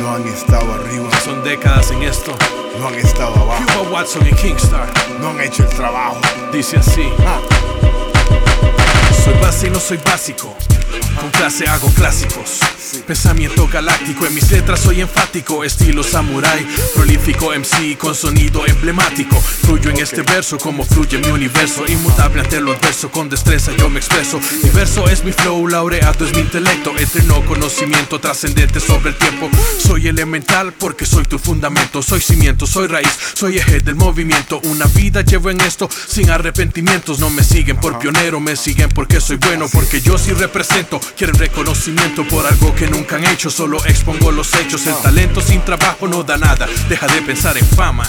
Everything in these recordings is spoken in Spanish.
no han estado arriba, Son décadas en esto. no han estado abajo, Cuba Watson y Kingstar. no han hecho el trabajo. Dice así. Soy base y no soy básico. Con clase hago clásicos. Pensamiento galáctico, en mis letras soy enfático. Estilo samurai, prolífico MC con sonido emblemático. Fluyo en este verso como fluye mi universo. Inmutable ante lo adverso, con destreza yo me expreso. Mi verso es mi flow, laureado es mi intelecto. Eterno conocimiento trascendente sobre el tiempo. Soy elemental porque soy tu fundamento. Soy cimiento, soy raíz, soy eje del movimiento. Una vida llevo en esto sin arrepentimientos. No me siguen por pionero, me siguen porque soy bueno. Porque yo sí represento. Quieren reconocimiento por algo que nunca han hecho. Solo expongo los hechos. El talento sin trabajo no da nada. Deja de pensar en fama.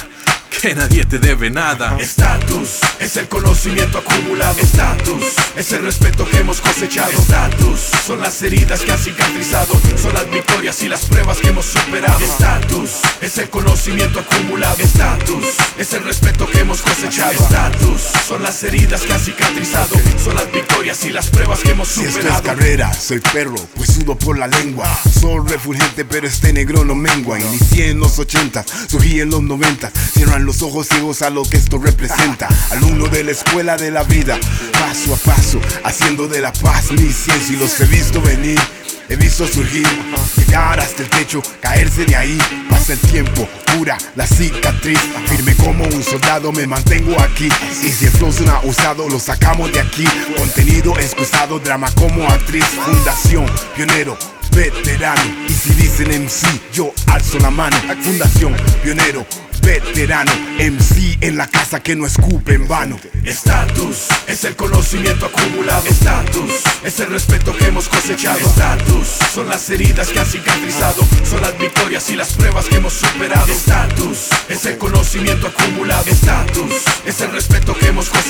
Que nadie te debe nada. Estatus es el conocimiento acumulado. Estatus es el respeto que hemos cosechado. Estatus son las heridas que han cicatrizado. Son las victorias y las pruebas que hemos superado. Estatus es el conocimiento acumulado. Estatus es el respeto hemos cosechado. Estatus son las heridas que han cicatrizado. Son las victorias y las pruebas que hemos Si esto es superado. carrera, soy perro, pues sudo por la lengua. Sol refulgente, pero este negro no mengua. Inicié en los 80, surgí en los 90. Cierran los ojos ciegos a lo que esto representa. Alumno de la escuela de la vida, paso a paso, haciendo de la paz mi ciencia. Y los he visto venir, he visto surgir, llegar hasta el techo, caerse de ahí. Pasa el tiempo, cura la cicatriz. Firme como un soldado, me mantengo aquí. Y si el flow suena usado, lo sacamos de aquí. Contenido excusado, drama como actriz. Fundación, pionero. Veterano, y si dicen MC, yo alzo la mano. Fundación, pionero, veterano. MC en la casa que no escupe en vano. Estatus es el conocimiento acumulado. Es el respeto que hemos cosechado. Estatus son las heridas que han cicatrizado. Son las victorias y las pruebas que hemos superado. Estatus es el conocimiento acumulado. Estatus es el respeto que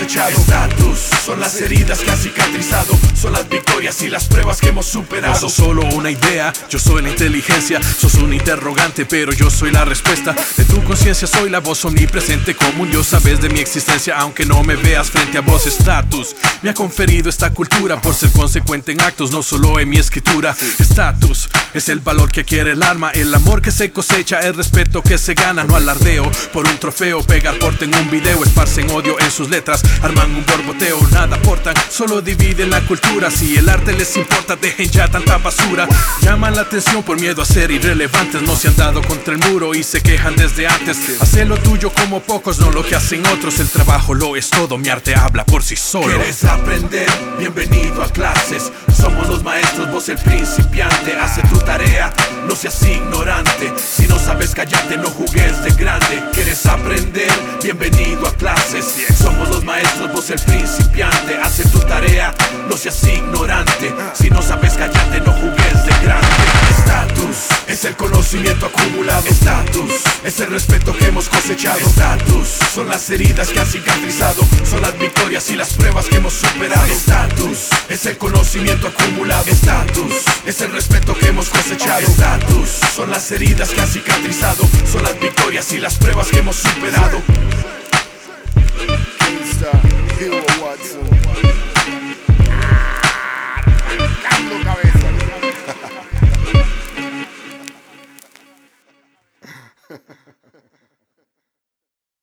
Estatus son las heridas que han cicatrizado. Son las victorias y las pruebas que hemos superado. sos solo una idea, yo soy la inteligencia. Sos un interrogante, pero yo soy la respuesta. De tu conciencia soy la voz omnipresente como un dios. Sabes de mi existencia, aunque no me veas frente a vos. Estatus me ha conferido esta cultura por ser consecuente en actos, no solo en mi escritura. Estatus es el valor que quiere el alma, el amor que se cosecha, el respeto que se gana. No alardeo por un trofeo, pegar porte en un video, esparcen odio en sus letras, arman un borboteo, nada aportan, solo dividen la cultura. Si el arte les importa, dejen ya tanta basura. Llaman la atención por miedo a ser irrelevantes, no se han dado contra el muro y se quejan desde antes. Hacé lo tuyo como pocos, no lo que hacen otros. El trabajo lo es todo, mi arte habla por sí solo. ¿Quieres aprender? Bienvenido a clases. Somos los maestros, vos el principiante. Hace tu tarea, no seas ignorante. Si no sabes callarte, no jugues de grande. ¿Quieres aprender? Maestros, vos el principiante. Hace tu tarea, no seas ignorante. Si no sabes callarte, no jugues de grande. Estatus es el conocimiento acumulado. Estatus es el respeto que hemos cosechado. Estatus son las heridas que han cicatrizado. Son las victorias y las pruebas que hemos superado. Estatus es el conocimiento acumulado. Estatus es el respeto que hemos cosechado. Estatus son las heridas que han cicatrizado. Son las victorias y las pruebas que hemos superado. Hero Watson.